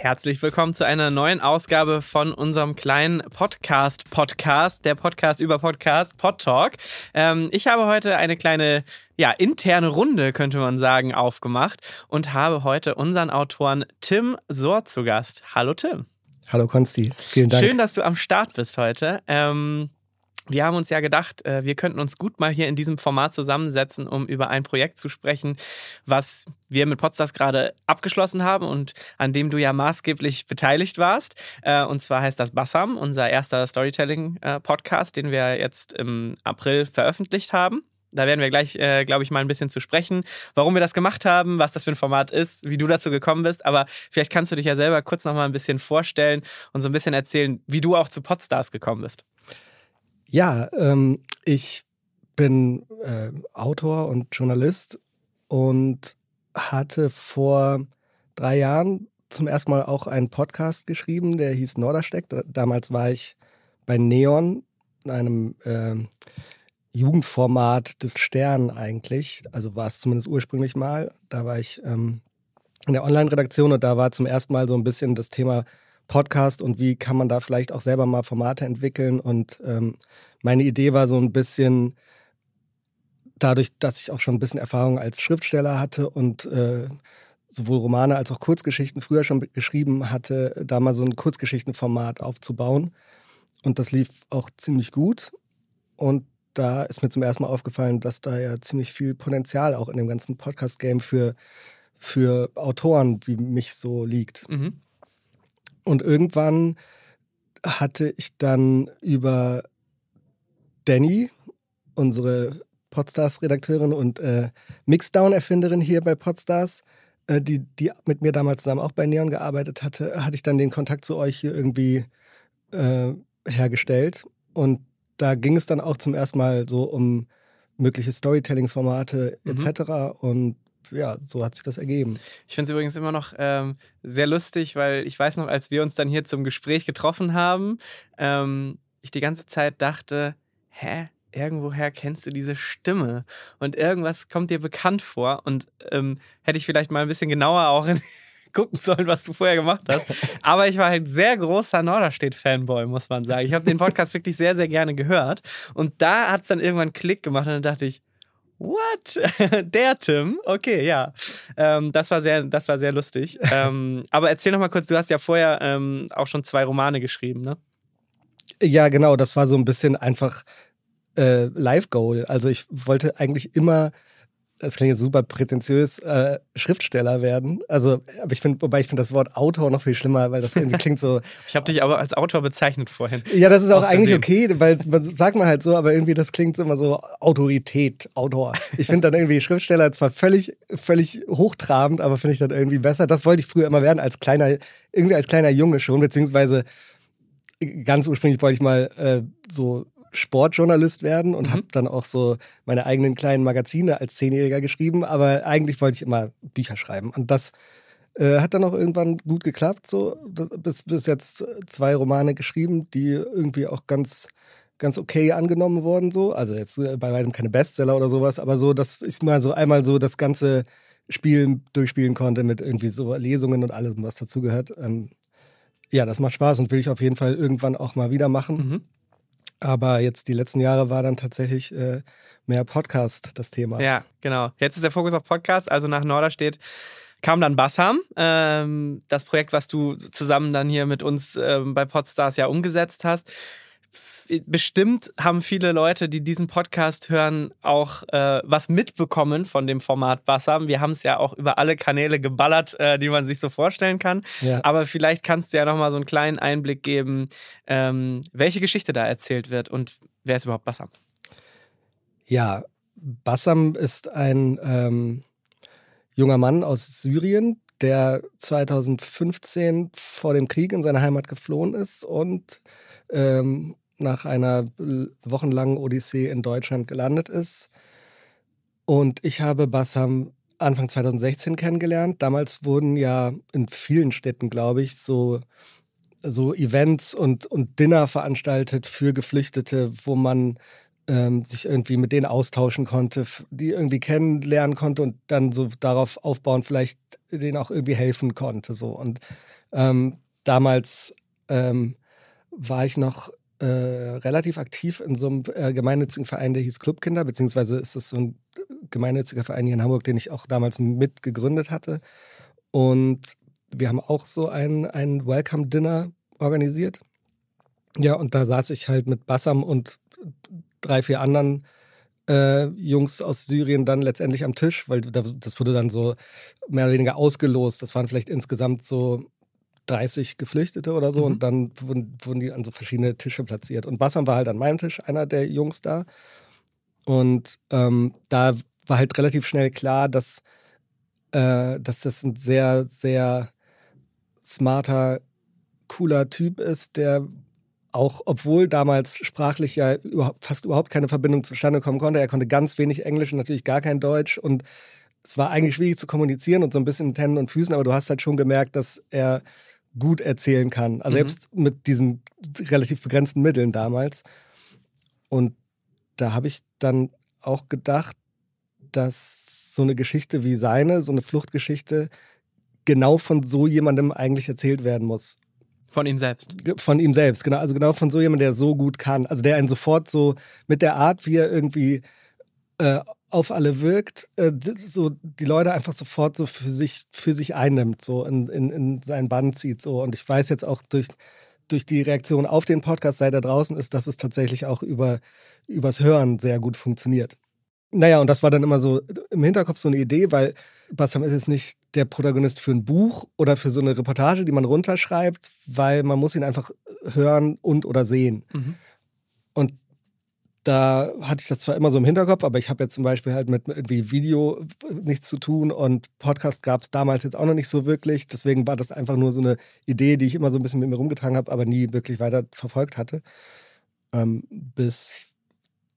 Herzlich willkommen zu einer neuen Ausgabe von unserem kleinen Podcast-Podcast, der Podcast über Podcast, Pod Talk. Ähm, ich habe heute eine kleine, ja, interne Runde, könnte man sagen, aufgemacht und habe heute unseren Autoren Tim Sohr zu Gast. Hallo Tim. Hallo Konsti, vielen Dank. Schön, dass du am Start bist heute. Ähm, wir haben uns ja gedacht, äh, wir könnten uns gut mal hier in diesem Format zusammensetzen, um über ein Projekt zu sprechen, was wir mit Podstars gerade abgeschlossen haben und an dem du ja maßgeblich beteiligt warst. Äh, und zwar heißt das Bassam, unser erster Storytelling-Podcast, den wir jetzt im April veröffentlicht haben. Da werden wir gleich, äh, glaube ich, mal ein bisschen zu sprechen, warum wir das gemacht haben, was das für ein Format ist, wie du dazu gekommen bist. Aber vielleicht kannst du dich ja selber kurz noch mal ein bisschen vorstellen und so ein bisschen erzählen, wie du auch zu Podstars gekommen bist. Ja, ähm, ich bin äh, Autor und Journalist und hatte vor drei Jahren zum ersten Mal auch einen Podcast geschrieben, der hieß Nordersteck. Damals war ich bei Neon, einem äh, Jugendformat des Stern eigentlich. Also war es zumindest ursprünglich mal. Da war ich ähm, in der Online-Redaktion und da war zum ersten Mal so ein bisschen das Thema Podcast und wie kann man da vielleicht auch selber mal Formate entwickeln. Und ähm, meine Idee war so ein bisschen, dadurch, dass ich auch schon ein bisschen Erfahrung als Schriftsteller hatte und äh, sowohl Romane als auch Kurzgeschichten früher schon geschrieben hatte, da mal so ein Kurzgeschichtenformat aufzubauen. Und das lief auch ziemlich gut. Und da ist mir zum ersten Mal aufgefallen, dass da ja ziemlich viel Potenzial auch in dem ganzen Podcast-Game für, für Autoren wie mich so liegt. Mhm. Und irgendwann hatte ich dann über Danny, unsere Podstars-Redakteurin und äh, Mixdown-Erfinderin hier bei Podstars, äh, die, die mit mir damals zusammen auch bei Neon gearbeitet hatte, hatte ich dann den Kontakt zu euch hier irgendwie äh, hergestellt. Und da ging es dann auch zum ersten Mal so um mögliche Storytelling-Formate etc. Mhm. Und ja, so hat sich das ergeben. Ich finde es übrigens immer noch ähm, sehr lustig, weil ich weiß noch, als wir uns dann hier zum Gespräch getroffen haben, ähm, ich die ganze Zeit dachte, hä? Irgendwoher kennst du diese Stimme und irgendwas kommt dir bekannt vor und ähm, hätte ich vielleicht mal ein bisschen genauer auch in, gucken sollen, was du vorher gemacht hast. Aber ich war halt sehr großer Norderstedt-Fanboy, muss man sagen. Ich habe den Podcast wirklich sehr, sehr gerne gehört. Und da hat es dann irgendwann Klick gemacht und dann dachte ich, What? Der Tim? Okay, ja. Ähm, das, war sehr, das war sehr lustig. ähm, aber erzähl noch mal kurz, du hast ja vorher ähm, auch schon zwei Romane geschrieben, ne? Ja, genau. Das war so ein bisschen einfach äh, Live-Goal. Also ich wollte eigentlich immer das klingt jetzt super prätentiös, äh, Schriftsteller werden. Also, aber ich finde, wobei ich finde das Wort Autor noch viel schlimmer, weil das irgendwie klingt so. ich habe dich aber als Autor bezeichnet vorhin. Ja, das ist auch eigentlich okay, weil man sagt man halt so, aber irgendwie das klingt immer so Autorität, Autor. Ich finde dann irgendwie Schriftsteller zwar völlig, völlig hochtrabend, aber finde ich dann irgendwie besser. Das wollte ich früher immer werden als kleiner, irgendwie als kleiner Junge schon, beziehungsweise ganz ursprünglich wollte ich mal äh, so Sportjournalist werden und mhm. habe dann auch so meine eigenen kleinen Magazine als Zehnjähriger geschrieben. Aber eigentlich wollte ich immer Bücher schreiben. Und das äh, hat dann auch irgendwann gut geklappt. So bis, bis jetzt zwei Romane geschrieben, die irgendwie auch ganz ganz okay angenommen worden so. Also jetzt äh, bei weitem keine Bestseller oder sowas, aber so, dass ich mal so einmal so das ganze Spiel durchspielen konnte mit irgendwie so Lesungen und allem, was dazugehört. Ähm, ja, das macht Spaß und will ich auf jeden Fall irgendwann auch mal wieder machen. Mhm. Aber jetzt die letzten Jahre war dann tatsächlich äh, mehr Podcast das Thema. Ja, genau. Jetzt ist der Fokus auf Podcast. Also nach Norderstedt kam dann Bassam, ähm, das Projekt, was du zusammen dann hier mit uns ähm, bei Podstars ja umgesetzt hast bestimmt haben viele Leute, die diesen Podcast hören, auch äh, was mitbekommen von dem Format Bassam. Wir haben es ja auch über alle Kanäle geballert, äh, die man sich so vorstellen kann. Ja. Aber vielleicht kannst du ja nochmal so einen kleinen Einblick geben, ähm, welche Geschichte da erzählt wird und wer ist überhaupt Bassam? Ja, Bassam ist ein ähm, junger Mann aus Syrien, der 2015 vor dem Krieg in seine Heimat geflohen ist und ähm, nach einer wochenlangen Odyssee in Deutschland gelandet ist. Und ich habe Bassam Anfang 2016 kennengelernt. Damals wurden ja in vielen Städten, glaube ich, so, so Events und, und Dinner veranstaltet für Geflüchtete, wo man ähm, sich irgendwie mit denen austauschen konnte, die irgendwie kennenlernen konnte und dann so darauf aufbauen, vielleicht denen auch irgendwie helfen konnte. So. Und ähm, damals ähm, war ich noch äh, relativ aktiv in so einem äh, gemeinnützigen Verein, der hieß Clubkinder, beziehungsweise ist es so ein gemeinnütziger Verein hier in Hamburg, den ich auch damals mit gegründet hatte. Und wir haben auch so ein, ein Welcome-Dinner organisiert. Ja, und da saß ich halt mit Bassam und drei, vier anderen äh, Jungs aus Syrien dann letztendlich am Tisch, weil das wurde dann so mehr oder weniger ausgelost. Das waren vielleicht insgesamt so 30 Geflüchtete oder so mhm. und dann wurden, wurden, die an so verschiedene Tische platziert. Und Bassam war halt an meinem Tisch, einer der Jungs da. Und ähm, da war halt relativ schnell klar, dass, äh, dass das ein sehr, sehr smarter, cooler Typ ist, der auch, obwohl damals sprachlich ja überhaupt, fast überhaupt keine Verbindung zustande kommen konnte, er konnte ganz wenig Englisch und natürlich gar kein Deutsch und es war eigentlich schwierig zu kommunizieren und so ein bisschen mit Händen und Füßen, aber du hast halt schon gemerkt, dass er gut erzählen kann. Also mhm. selbst mit diesen relativ begrenzten Mitteln damals. Und da habe ich dann auch gedacht, dass so eine Geschichte wie seine, so eine Fluchtgeschichte, genau von so jemandem eigentlich erzählt werden muss. Von ihm selbst. Von ihm selbst, genau. Also genau von so jemandem, der so gut kann. Also der einen sofort so mit der Art, wie er irgendwie äh, auf alle wirkt, äh, so die Leute einfach sofort so für sich, für sich einnimmt, so in, in, in seinen Bann zieht. So. Und ich weiß jetzt auch durch, durch die Reaktion auf den Podcast, seit er draußen ist, dass es tatsächlich auch über, übers Hören sehr gut funktioniert. Naja, und das war dann immer so im Hinterkopf so eine Idee, weil Bassam ist jetzt nicht der Protagonist für ein Buch oder für so eine Reportage, die man runterschreibt, weil man muss ihn einfach hören und oder sehen. Mhm. Und da hatte ich das zwar immer so im Hinterkopf, aber ich habe jetzt zum Beispiel halt mit irgendwie Video nichts zu tun und Podcast gab es damals jetzt auch noch nicht so wirklich. Deswegen war das einfach nur so eine Idee, die ich immer so ein bisschen mit mir rumgetragen habe, aber nie wirklich weiter verfolgt hatte. Ähm, bis,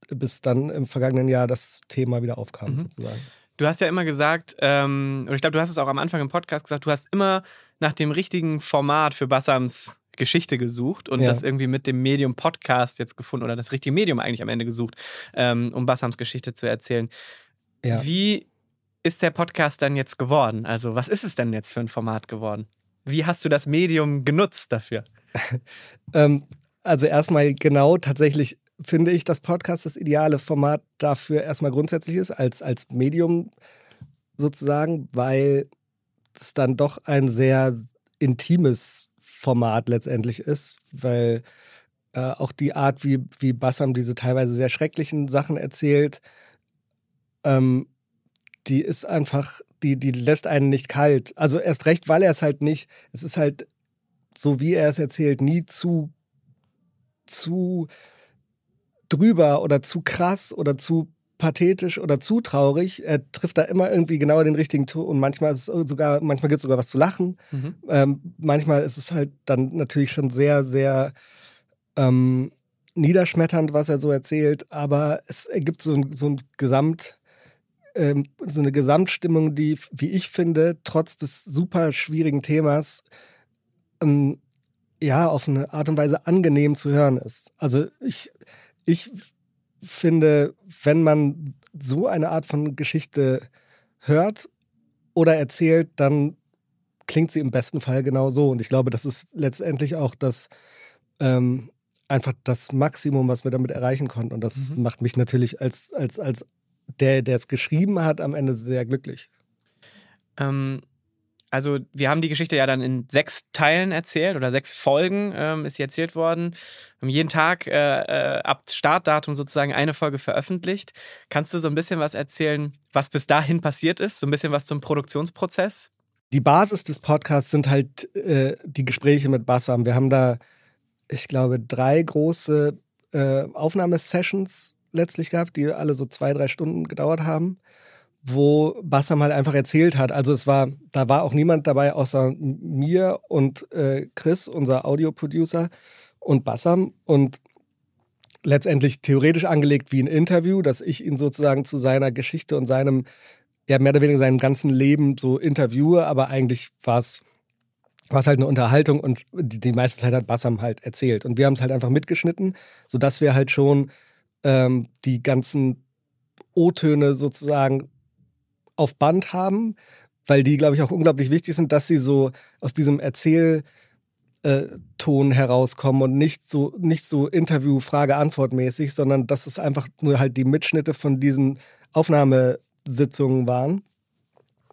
bis dann im vergangenen Jahr das Thema wieder aufkam, mhm. sozusagen. Du hast ja immer gesagt, ähm, und ich glaube, du hast es auch am Anfang im Podcast gesagt, du hast immer nach dem richtigen Format für Bassams Geschichte gesucht und ja. das irgendwie mit dem Medium Podcast jetzt gefunden oder das richtige Medium eigentlich am Ende gesucht, ähm, um Bassams Geschichte zu erzählen. Ja. Wie ist der Podcast dann jetzt geworden? Also, was ist es denn jetzt für ein Format geworden? Wie hast du das Medium genutzt dafür? ähm, also, erstmal genau, tatsächlich finde ich, dass Podcast das ideale Format dafür erstmal grundsätzlich ist, als, als Medium sozusagen, weil es dann doch ein sehr intimes Format letztendlich ist, weil äh, auch die Art, wie, wie Bassam diese teilweise sehr schrecklichen Sachen erzählt, ähm, die ist einfach, die, die lässt einen nicht kalt. Also erst recht, weil er es halt nicht, es ist halt so, wie er es erzählt, nie zu, zu drüber oder zu krass oder zu pathetisch oder zu traurig. Er trifft da immer irgendwie genau den richtigen Ton und manchmal ist es sogar, manchmal gibt es sogar was zu lachen. Mhm. Ähm, manchmal ist es halt dann natürlich schon sehr, sehr ähm, niederschmetternd, was er so erzählt, aber es ergibt so ein, so ein Gesamt, ähm, so eine Gesamtstimmung, die, wie ich finde, trotz des super schwierigen Themas ähm, ja auf eine Art und Weise angenehm zu hören ist. Also ich, ich finde, wenn man so eine Art von Geschichte hört oder erzählt, dann klingt sie im besten Fall genau so. Und ich glaube, das ist letztendlich auch das ähm, einfach das Maximum, was wir damit erreichen konnten. Und das mhm. macht mich natürlich als, als, als der, der es geschrieben hat, am Ende sehr glücklich. Ähm, also wir haben die Geschichte ja dann in sechs Teilen erzählt oder sechs Folgen ähm, ist sie erzählt worden. Wir haben jeden Tag äh, äh, ab Startdatum sozusagen eine Folge veröffentlicht. Kannst du so ein bisschen was erzählen, was bis dahin passiert ist? So ein bisschen was zum Produktionsprozess? Die Basis des Podcasts sind halt äh, die Gespräche mit Bassam. Wir haben da, ich glaube, drei große äh, Aufnahmesessions letztlich gehabt, die alle so zwei, drei Stunden gedauert haben wo Bassam halt einfach erzählt hat. Also es war, da war auch niemand dabei außer mir und äh, Chris, unser Audioproducer und Bassam und letztendlich theoretisch angelegt wie ein Interview, dass ich ihn sozusagen zu seiner Geschichte und seinem, ja mehr oder weniger seinem ganzen Leben so interviewe, aber eigentlich war es war halt eine Unterhaltung und die, die meiste Zeit hat Bassam halt erzählt. Und wir haben es halt einfach mitgeschnitten, sodass wir halt schon ähm, die ganzen O-Töne sozusagen auf Band haben, weil die, glaube ich, auch unglaublich wichtig sind, dass sie so aus diesem Erzählton äh, herauskommen und nicht so, nicht so Interview-Frage-Antwort-mäßig, sondern dass es einfach nur halt die Mitschnitte von diesen Aufnahmesitzungen waren.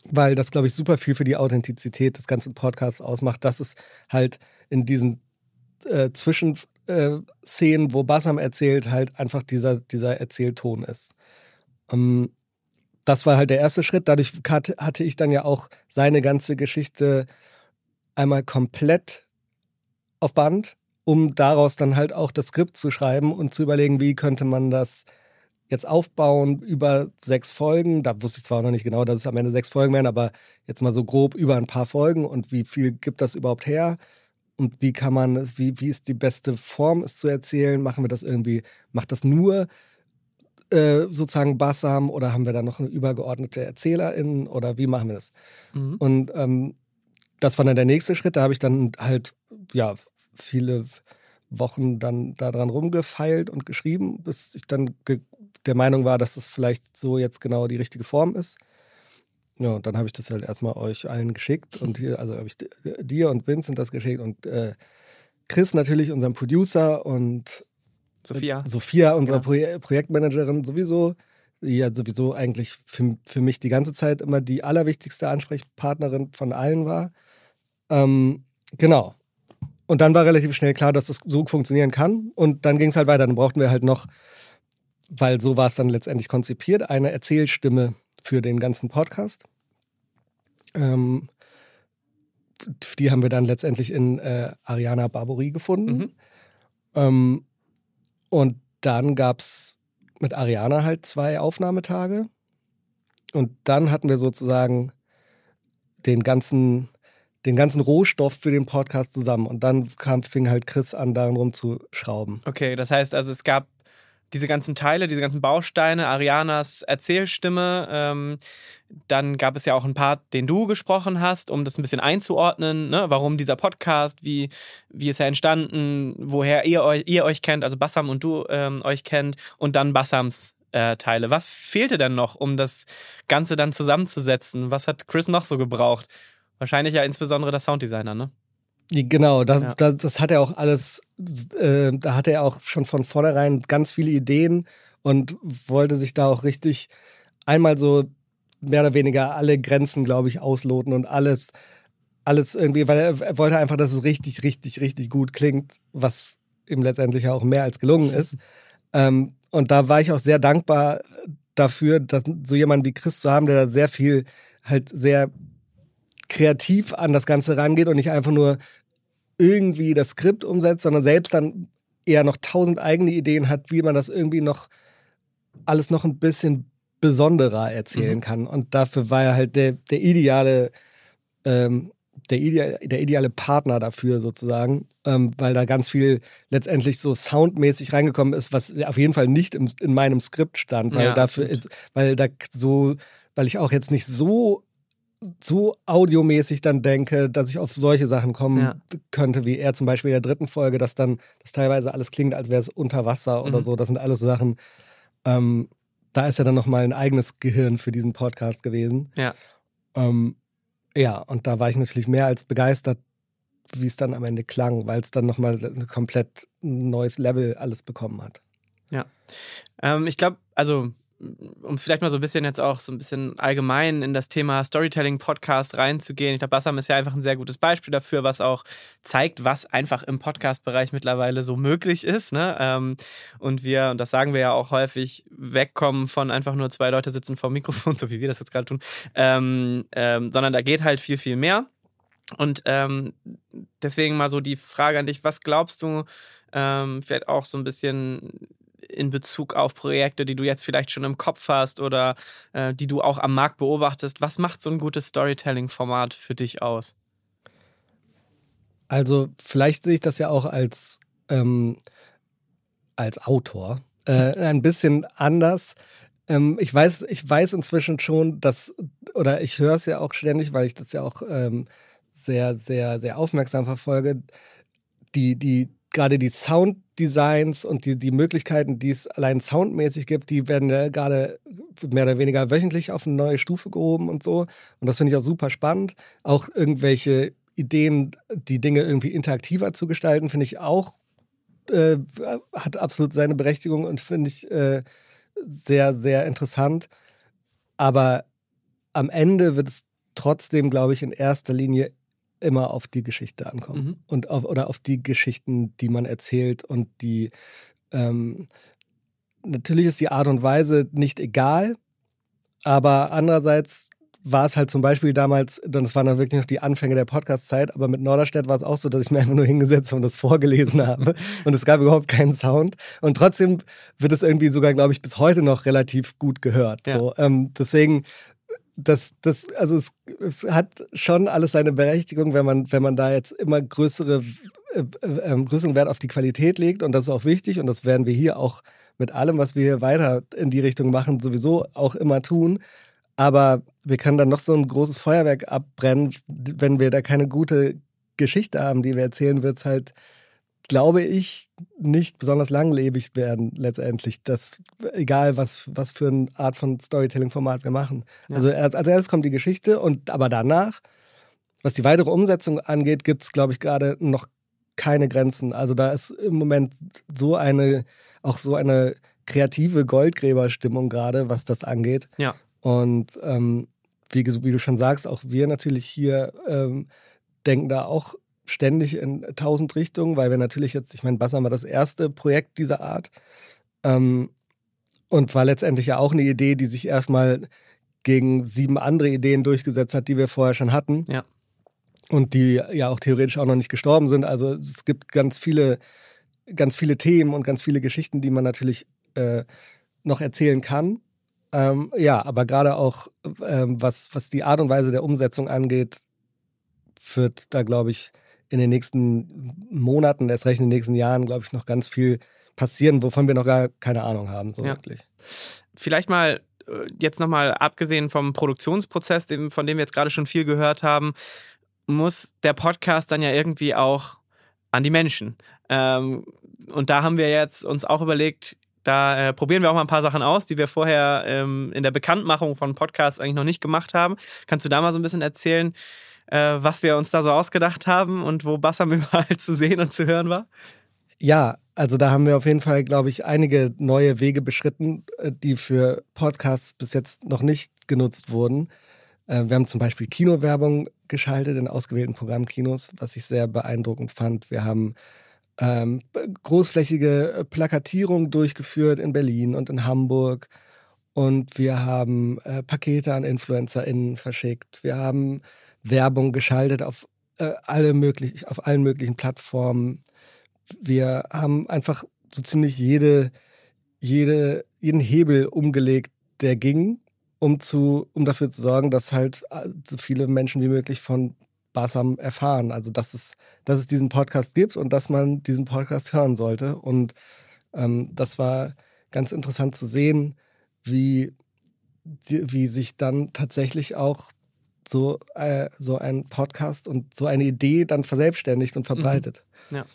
Weil das, glaube ich, super viel für die Authentizität des ganzen Podcasts ausmacht, dass es halt in diesen äh, Zwischenszenen, wo Bassam erzählt, halt einfach dieser, dieser Erzählton ist. Ähm, das war halt der erste Schritt. Dadurch hatte ich dann ja auch seine ganze Geschichte einmal komplett auf Band, um daraus dann halt auch das Skript zu schreiben und zu überlegen, wie könnte man das jetzt aufbauen über sechs Folgen. Da wusste ich zwar noch nicht genau, dass es am Ende sechs Folgen werden, aber jetzt mal so grob über ein paar Folgen und wie viel gibt das überhaupt her? Und wie kann man, wie, wie ist die beste Form, es zu erzählen? Machen wir das irgendwie, macht das nur äh, sozusagen Bassam oder haben wir da noch eine übergeordnete Erzählerin oder wie machen wir das? Mhm. Und ähm, das war dann der nächste Schritt. Da habe ich dann halt ja viele Wochen dann daran rumgefeilt und geschrieben, bis ich dann der Meinung war, dass das vielleicht so jetzt genau die richtige Form ist. Ja, und dann habe ich das halt erstmal euch allen geschickt und hier, also habe ich dir und Vincent das geschickt und äh, Chris natürlich, unserem Producer und Sophia. Sophia, unsere ja. Pro Projektmanagerin, sowieso, die ja sowieso eigentlich für, für mich die ganze Zeit immer die allerwichtigste Ansprechpartnerin von allen war. Ähm, genau. Und dann war relativ schnell klar, dass das so funktionieren kann. Und dann ging es halt weiter. Dann brauchten wir halt noch, weil so war es dann letztendlich konzipiert, eine Erzählstimme für den ganzen Podcast. Ähm, die haben wir dann letztendlich in äh, Ariana Barbori gefunden. Mhm. Ähm, und dann gab es mit Ariana halt zwei Aufnahmetage. Und dann hatten wir sozusagen den ganzen, den ganzen Rohstoff für den Podcast zusammen. Und dann kam, fing halt Chris an, daran rumzuschrauben. Okay, das heißt also, es gab diese ganzen Teile, diese ganzen Bausteine, Arianas Erzählstimme. Ähm, dann gab es ja auch einen Part, den du gesprochen hast, um das ein bisschen einzuordnen. Ne? Warum dieser Podcast, wie, wie ist er entstanden, woher ihr euch, ihr euch kennt, also Bassam und du ähm, euch kennt, und dann Bassams äh, Teile. Was fehlte denn noch, um das Ganze dann zusammenzusetzen? Was hat Chris noch so gebraucht? Wahrscheinlich ja insbesondere der Sounddesigner, ne? Genau, das, ja. das, das, hat er auch alles, äh, da hat er auch schon von vornherein ganz viele Ideen und wollte sich da auch richtig einmal so mehr oder weniger alle Grenzen, glaube ich, ausloten und alles, alles irgendwie, weil er, er, wollte einfach, dass es richtig, richtig, richtig gut klingt, was ihm letztendlich auch mehr als gelungen ist. Ähm, und da war ich auch sehr dankbar dafür, dass so jemanden wie Chris zu haben, der da sehr viel halt sehr kreativ an das Ganze rangeht und nicht einfach nur irgendwie das Skript umsetzt, sondern selbst dann eher noch tausend eigene Ideen hat, wie man das irgendwie noch alles noch ein bisschen besonderer erzählen mhm. kann. Und dafür war er halt der, der ideale, ähm, der, ideale, der ideale Partner dafür sozusagen, ähm, weil da ganz viel letztendlich so soundmäßig reingekommen ist, was auf jeden Fall nicht im, in meinem Skript stand, weil ja, dafür, weil da so, weil ich auch jetzt nicht so so audiomäßig dann denke, dass ich auf solche Sachen kommen ja. könnte, wie er zum Beispiel in der dritten Folge, dass dann das teilweise alles klingt, als wäre es unter Wasser oder mhm. so. Das sind alles Sachen. Ähm, da ist ja dann nochmal ein eigenes Gehirn für diesen Podcast gewesen. Ja. Ähm, ja, und da war ich natürlich mehr als begeistert, wie es dann am Ende klang, weil es dann nochmal ein komplett neues Level alles bekommen hat. Ja. Ähm, ich glaube, also um vielleicht mal so ein bisschen jetzt auch so ein bisschen allgemein in das Thema Storytelling-Podcast reinzugehen. Ich glaube, Bassam ist ja einfach ein sehr gutes Beispiel dafür, was auch zeigt, was einfach im Podcast-Bereich mittlerweile so möglich ist. Ne? Ähm, und wir, und das sagen wir ja auch häufig, wegkommen von einfach nur zwei Leute sitzen vor Mikrofon, so wie wir das jetzt gerade tun, ähm, ähm, sondern da geht halt viel, viel mehr. Und ähm, deswegen mal so die Frage an dich, was glaubst du, ähm, vielleicht auch so ein bisschen in Bezug auf Projekte, die du jetzt vielleicht schon im Kopf hast oder äh, die du auch am Markt beobachtest? Was macht so ein gutes Storytelling-Format für dich aus? Also vielleicht sehe ich das ja auch als, ähm, als Autor äh, ein bisschen anders. Ähm, ich, weiß, ich weiß inzwischen schon, dass, oder ich höre es ja auch ständig, weil ich das ja auch ähm, sehr, sehr, sehr aufmerksam verfolge, die, die, gerade die Sound- Designs und die, die Möglichkeiten, die es allein soundmäßig gibt, die werden ja gerade mehr oder weniger wöchentlich auf eine neue Stufe gehoben und so. Und das finde ich auch super spannend. Auch irgendwelche Ideen, die Dinge irgendwie interaktiver zu gestalten, finde ich auch, äh, hat absolut seine Berechtigung und finde ich äh, sehr, sehr interessant. Aber am Ende wird es trotzdem, glaube ich, in erster Linie immer auf die Geschichte ankommen mhm. und auf, oder auf die Geschichten, die man erzählt und die ähm, natürlich ist die Art und Weise nicht egal, aber andererseits war es halt zum Beispiel damals, das waren dann wirklich noch die Anfänge der Podcast-Zeit, aber mit Norderstedt war es auch so, dass ich mir einfach nur hingesetzt und das vorgelesen habe und es gab überhaupt keinen Sound und trotzdem wird es irgendwie sogar, glaube ich, bis heute noch relativ gut gehört. Ja. So, ähm, deswegen das, das, also es, es, hat schon alles seine Berechtigung, wenn man, wenn man da jetzt immer größere, äh, äh, größeren Wert auf die Qualität legt. Und das ist auch wichtig. Und das werden wir hier auch mit allem, was wir hier weiter in die Richtung machen, sowieso auch immer tun. Aber wir können dann noch so ein großes Feuerwerk abbrennen, wenn wir da keine gute Geschichte haben, die wir erzählen, wird es halt glaube ich, nicht besonders langlebig werden letztendlich. Das, egal, was, was für eine Art von Storytelling-Format wir machen. Ja. Also als, als erstes kommt die Geschichte und aber danach, was die weitere Umsetzung angeht, gibt es, glaube ich, gerade noch keine Grenzen. Also da ist im Moment so eine, auch so eine kreative Goldgräberstimmung gerade, was das angeht. Ja. Und ähm, wie, wie, du schon sagst, auch wir natürlich hier ähm, denken da auch ständig in tausend Richtungen, weil wir natürlich jetzt, ich meine, Bassam war das erste Projekt dieser Art ähm, und war letztendlich ja auch eine Idee, die sich erstmal gegen sieben andere Ideen durchgesetzt hat, die wir vorher schon hatten. Ja. Und die ja auch theoretisch auch noch nicht gestorben sind. Also es gibt ganz viele, ganz viele Themen und ganz viele Geschichten, die man natürlich äh, noch erzählen kann. Ähm, ja, aber gerade auch, ähm, was, was die Art und Weise der Umsetzung angeht, wird da, glaube ich, in den nächsten Monaten, erst recht in den nächsten Jahren, glaube ich, noch ganz viel passieren, wovon wir noch gar keine Ahnung haben, so ja. wirklich. Vielleicht mal äh, jetzt nochmal abgesehen vom Produktionsprozess, von dem wir jetzt gerade schon viel gehört haben, muss der Podcast dann ja irgendwie auch an die Menschen. Ähm, und da haben wir jetzt uns auch überlegt, da äh, probieren wir auch mal ein paar Sachen aus, die wir vorher ähm, in der Bekanntmachung von Podcasts eigentlich noch nicht gemacht haben. Kannst du da mal so ein bisschen erzählen, äh, was wir uns da so ausgedacht haben und wo Bassam überall zu sehen und zu hören war? Ja, also da haben wir auf jeden Fall, glaube ich, einige neue Wege beschritten, äh, die für Podcasts bis jetzt noch nicht genutzt wurden. Äh, wir haben zum Beispiel Kinowerbung geschaltet in ausgewählten Programmkinos, was ich sehr beeindruckend fand. Wir haben ähm, großflächige Plakatierung durchgeführt in Berlin und in Hamburg. Und wir haben äh, Pakete an InfluencerInnen verschickt. Wir haben Werbung geschaltet auf, äh, alle möglich, auf allen möglichen Plattformen. Wir haben einfach so ziemlich jede, jede, jeden Hebel umgelegt, der ging, um, zu, um dafür zu sorgen, dass halt äh, so viele Menschen wie möglich von Basam erfahren. Also, dass es, dass es diesen Podcast gibt und dass man diesen Podcast hören sollte. Und ähm, das war ganz interessant zu sehen, wie, wie sich dann tatsächlich auch so, äh, so ein Podcast und so eine Idee dann verselbstständigt und verbreitet. Mhm. Ja.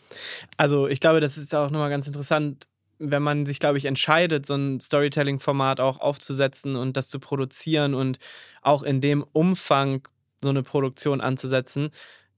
Also ich glaube, das ist auch nochmal ganz interessant, wenn man sich, glaube ich, entscheidet, so ein Storytelling-Format auch aufzusetzen und das zu produzieren und auch in dem Umfang so eine Produktion anzusetzen,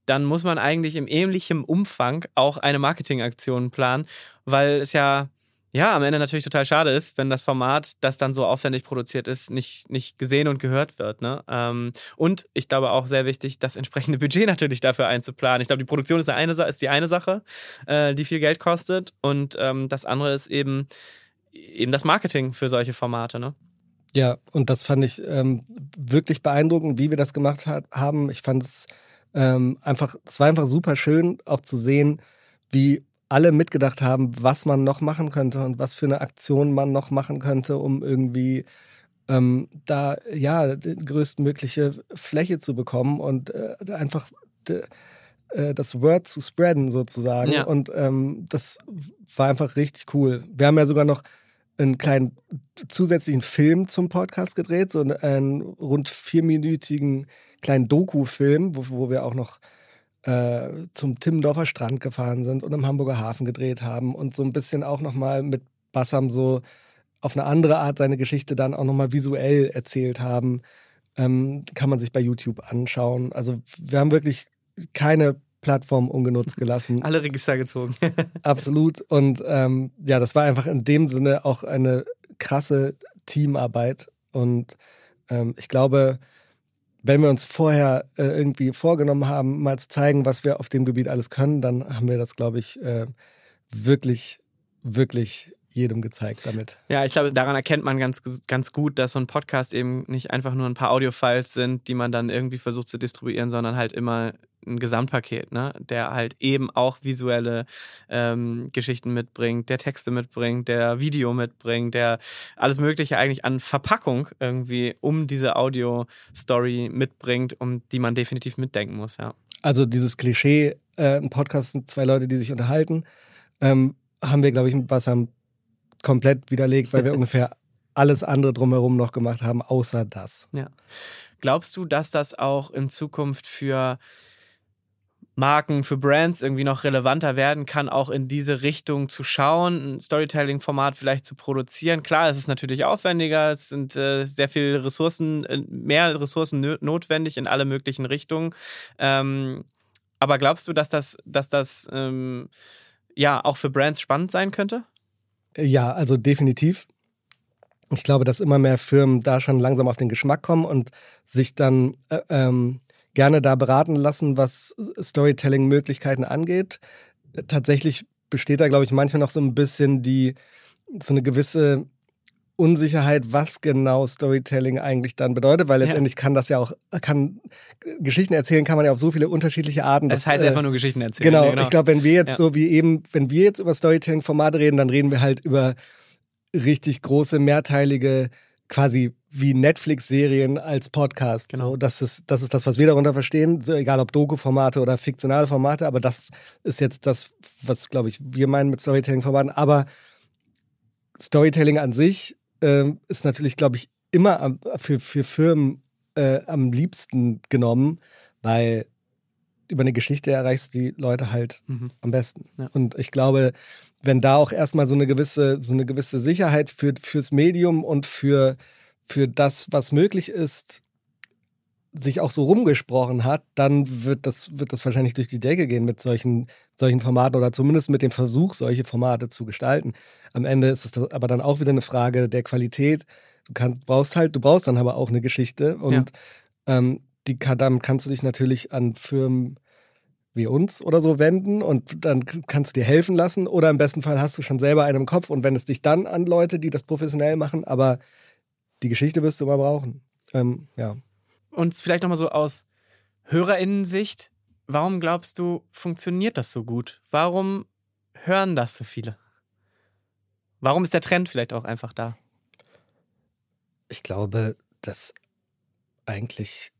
dann muss man eigentlich im ähnlichen Umfang auch eine Marketingaktion planen, weil es ja ja, am Ende natürlich total schade ist, wenn das Format, das dann so aufwendig produziert ist, nicht, nicht gesehen und gehört wird. Ne? Ähm, und ich glaube auch sehr wichtig, das entsprechende Budget natürlich dafür einzuplanen. Ich glaube, die Produktion ist, eine, ist die eine Sache, äh, die viel Geld kostet. Und ähm, das andere ist eben, eben das Marketing für solche Formate. Ne? Ja, und das fand ich ähm, wirklich beeindruckend, wie wir das gemacht hat, haben. Ich fand es ähm, einfach, es war einfach super schön, auch zu sehen, wie alle mitgedacht haben, was man noch machen könnte und was für eine Aktion man noch machen könnte, um irgendwie ähm, da ja die größtmögliche Fläche zu bekommen und äh, einfach äh, das Word zu spreaden sozusagen. Ja. Und ähm, das war einfach richtig cool. Wir haben ja sogar noch einen kleinen zusätzlichen Film zum Podcast gedreht, so einen rund vierminütigen kleinen Doku-Film, wo, wo wir auch noch äh, zum Timmendorfer Strand gefahren sind und im Hamburger Hafen gedreht haben und so ein bisschen auch nochmal mit Bassam so auf eine andere Art seine Geschichte dann auch nochmal visuell erzählt haben. Ähm, kann man sich bei YouTube anschauen. Also wir haben wirklich keine Plattform ungenutzt gelassen. Alle Register gezogen. Absolut. Und ähm, ja, das war einfach in dem Sinne auch eine krasse Teamarbeit. Und ähm, ich glaube, wenn wir uns vorher äh, irgendwie vorgenommen haben, mal zu zeigen, was wir auf dem Gebiet alles können, dann haben wir das, glaube ich, äh, wirklich, wirklich jedem gezeigt damit. Ja, ich glaube, daran erkennt man ganz, ganz gut, dass so ein Podcast eben nicht einfach nur ein paar Audiofiles sind, die man dann irgendwie versucht zu distribuieren, sondern halt immer ein Gesamtpaket, ne? der halt eben auch visuelle ähm, Geschichten mitbringt, der Texte mitbringt, der Video mitbringt, der alles Mögliche eigentlich an Verpackung irgendwie um diese Audio-Story mitbringt, um die man definitiv mitdenken muss, ja. Also dieses Klischee, äh, ein Podcast sind zwei Leute, die sich unterhalten, ähm, haben wir, glaube ich, mit Bassam komplett widerlegt, weil wir ungefähr alles andere drumherum noch gemacht haben, außer das. Ja. Glaubst du, dass das auch in Zukunft für Marken, für Brands irgendwie noch relevanter werden kann, auch in diese Richtung zu schauen, ein Storytelling-Format vielleicht zu produzieren. Klar, es ist natürlich aufwendiger, es sind äh, sehr viele Ressourcen, äh, mehr Ressourcen notwendig in alle möglichen Richtungen. Ähm, aber glaubst du, dass das, dass das ähm, ja auch für Brands spannend sein könnte? Ja, also definitiv. Ich glaube, dass immer mehr Firmen da schon langsam auf den Geschmack kommen und sich dann äh, ähm, gerne da beraten lassen, was Storytelling-Möglichkeiten angeht. Tatsächlich besteht da, glaube ich, manchmal noch so ein bisschen die, so eine gewisse Unsicherheit, was genau Storytelling eigentlich dann bedeutet, weil letztendlich ja. kann das ja auch, kann Geschichten erzählen kann man ja auf so viele unterschiedliche Arten. Das, das heißt äh, erstmal nur Geschichten erzählen. Genau, genau. ich glaube, wenn wir jetzt ja. so wie eben, wenn wir jetzt über Storytelling-Formate reden, dann reden wir halt über richtig große, mehrteilige, quasi wie Netflix-Serien als Podcast. Genau. So, das, ist, das ist das, was wir darunter verstehen, so, egal ob Doku-Formate oder fiktionale Formate, aber das ist jetzt das, was, glaube ich, wir meinen mit Storytelling-Formaten. Aber Storytelling an sich ähm, ist natürlich, glaube ich, immer am, für, für Firmen äh, am liebsten genommen, weil über eine Geschichte erreichst du die Leute halt mhm. am besten. Ja. Und ich glaube, wenn da auch erstmal so eine gewisse, so eine gewisse Sicherheit für, fürs Medium und für, für das, was möglich ist, sich auch so rumgesprochen hat, dann wird das, wird das wahrscheinlich durch die Decke gehen mit solchen, solchen Formaten oder zumindest mit dem Versuch, solche Formate zu gestalten. Am Ende ist es aber dann auch wieder eine Frage der Qualität. Du kannst, brauchst halt, du brauchst dann aber auch eine Geschichte und ja. ähm, die kann, dann kannst du dich natürlich an Firmen wie uns oder so wenden und dann kannst du dir helfen lassen oder im besten Fall hast du schon selber einen im Kopf und wendest dich dann an Leute, die das professionell machen, aber die Geschichte wirst du immer brauchen. Ähm, ja und vielleicht nochmal so aus HörerInnen-Sicht, warum glaubst du, funktioniert das so gut? Warum hören das so viele? Warum ist der Trend vielleicht auch einfach da? Ich glaube, dass eigentlich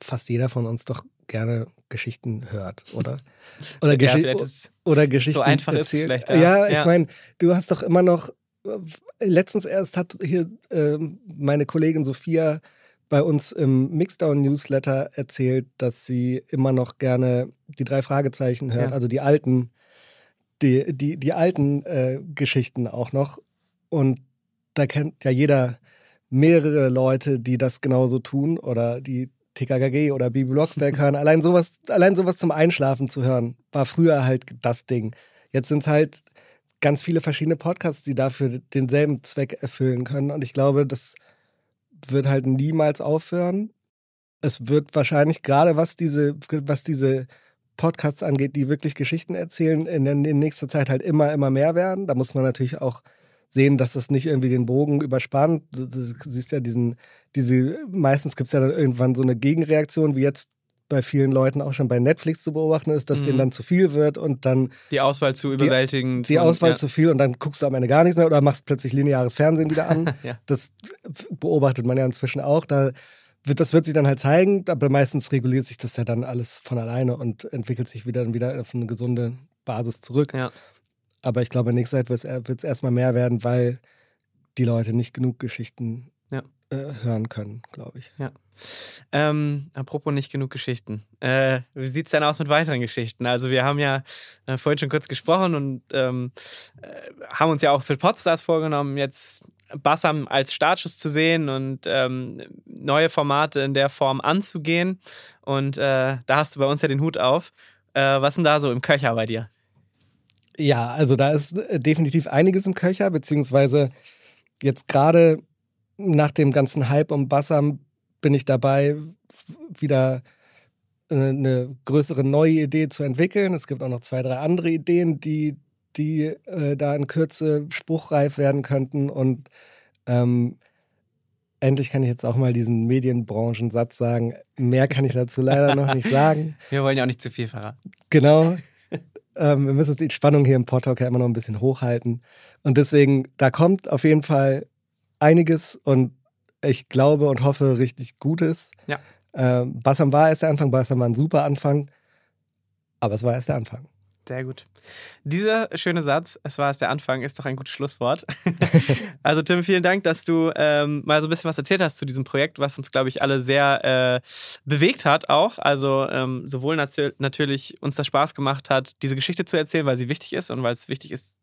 fast jeder von uns doch gerne Geschichten hört, oder? Oder, Gesch ja, oder Geschichten so einfach erzählt. Ist vielleicht, ja, ja ich ja. meine, du hast doch immer noch. Äh, letztens erst hat hier äh, meine Kollegin Sophia bei uns im Mixdown-Newsletter erzählt, dass sie immer noch gerne die drei Fragezeichen hört, ja. also die alten, die, die, die alten äh, Geschichten auch noch. Und da kennt ja jeder mehrere Leute, die das genauso tun oder die TKKG oder Bibi Blocksberg hören. Allein sowas, allein sowas zum Einschlafen zu hören, war früher halt das Ding. Jetzt sind es halt ganz viele verschiedene Podcasts, die dafür denselben Zweck erfüllen können. Und ich glaube, das wird halt niemals aufhören. Es wird wahrscheinlich gerade was diese, was diese Podcasts angeht, die wirklich Geschichten erzählen, in, in nächster Zeit halt immer, immer mehr werden. Da muss man natürlich auch sehen, dass das nicht irgendwie den Bogen überspannt. Du, du siehst ja diesen, diese, meistens gibt es ja dann irgendwann so eine Gegenreaktion, wie jetzt bei vielen Leuten auch schon bei Netflix zu beobachten ist, dass mhm. denen dann zu viel wird und dann die Auswahl zu überwältigen. Die, die Auswahl ja. zu viel und dann guckst du am Ende gar nichts mehr oder machst plötzlich lineares Fernsehen wieder an. ja. Das beobachtet man ja inzwischen auch. Da wird, das wird sich dann halt zeigen, aber meistens reguliert sich das ja dann alles von alleine und entwickelt sich wieder, wieder auf eine gesunde Basis zurück. Ja. Aber ich glaube, nächste Zeit wird es erstmal mehr werden, weil die Leute nicht genug Geschichten äh, hören können, glaube ich. Ja. Ähm, apropos nicht genug Geschichten. Äh, wie sieht es denn aus mit weiteren Geschichten? Also wir haben ja äh, vorhin schon kurz gesprochen und ähm, äh, haben uns ja auch für Podstars vorgenommen, jetzt Bassam als Startschuss zu sehen und ähm, neue Formate in der Form anzugehen. Und äh, da hast du bei uns ja den Hut auf. Äh, was denn da so im Köcher bei dir? Ja, also da ist äh, definitiv einiges im Köcher, beziehungsweise jetzt gerade nach dem ganzen Hype um Bassam bin ich dabei, wieder äh, eine größere neue Idee zu entwickeln. Es gibt auch noch zwei, drei andere Ideen, die, die äh, da in Kürze spruchreif werden könnten. Und ähm, endlich kann ich jetzt auch mal diesen Medienbranchensatz sagen. Mehr kann ich dazu leider noch nicht sagen. Wir wollen ja auch nicht zu viel verraten. Genau. Ähm, wir müssen die Spannung hier im Podtalk ja immer noch ein bisschen hochhalten. Und deswegen, da kommt auf jeden Fall einiges und ich glaube und hoffe richtig Gutes. Ja. Ähm, Bassam war erst der Anfang, Bassam war ein super Anfang, aber es war erst der Anfang. Sehr gut. Dieser schöne Satz, es war erst der Anfang, ist doch ein gutes Schlusswort. also Tim, vielen Dank, dass du ähm, mal so ein bisschen was erzählt hast zu diesem Projekt, was uns, glaube ich, alle sehr äh, bewegt hat auch. Also ähm, sowohl nat natürlich uns das Spaß gemacht hat, diese Geschichte zu erzählen, weil sie wichtig ist und weil es wichtig ist,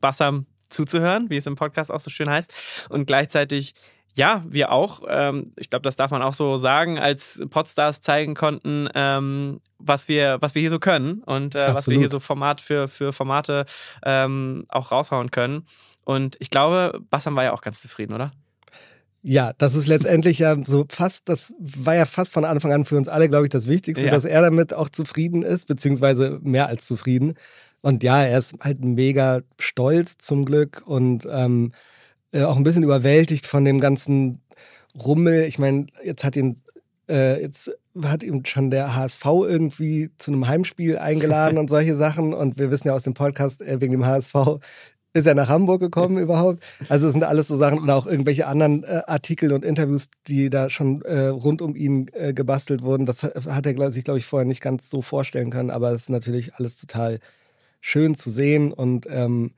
Bassam zuzuhören, wie es im Podcast auch so schön heißt. Und gleichzeitig ja, wir auch, ähm, ich glaube, das darf man auch so sagen, als Podstars zeigen konnten, ähm, was wir, was wir hier so können und äh, was wir hier so Format für, für Formate ähm, auch raushauen können. Und ich glaube, Bassam war ja auch ganz zufrieden, oder? Ja, das ist letztendlich ja so fast, das war ja fast von Anfang an für uns alle, glaube ich, das Wichtigste, ja. dass er damit auch zufrieden ist, beziehungsweise mehr als zufrieden. Und ja, er ist halt mega stolz zum Glück und ähm, äh, auch ein bisschen überwältigt von dem ganzen Rummel. Ich meine, jetzt hat ihn äh, jetzt hat ihm schon der HSV irgendwie zu einem Heimspiel eingeladen und solche Sachen. Und wir wissen ja aus dem Podcast, äh, wegen dem HSV ist er nach Hamburg gekommen überhaupt. Also es sind alles so Sachen und auch irgendwelche anderen äh, Artikel und Interviews, die da schon äh, rund um ihn äh, gebastelt wurden. Das hat er sich, glaube ich, vorher nicht ganz so vorstellen können. Aber es ist natürlich alles total schön zu sehen und ähm,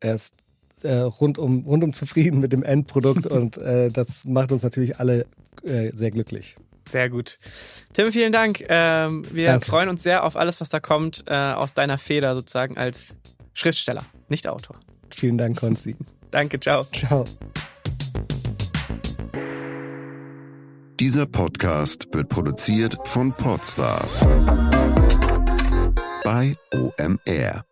er ist äh, rundum, rundum zufrieden mit dem Endprodukt und äh, das macht uns natürlich alle äh, sehr glücklich. Sehr gut. Tim, vielen Dank. Ähm, wir Danke. freuen uns sehr auf alles, was da kommt, äh, aus deiner Feder sozusagen als Schriftsteller, nicht Autor. Vielen Dank, Konzi. Danke, ciao. Ciao. Dieser Podcast wird produziert von Podstars bei OMR.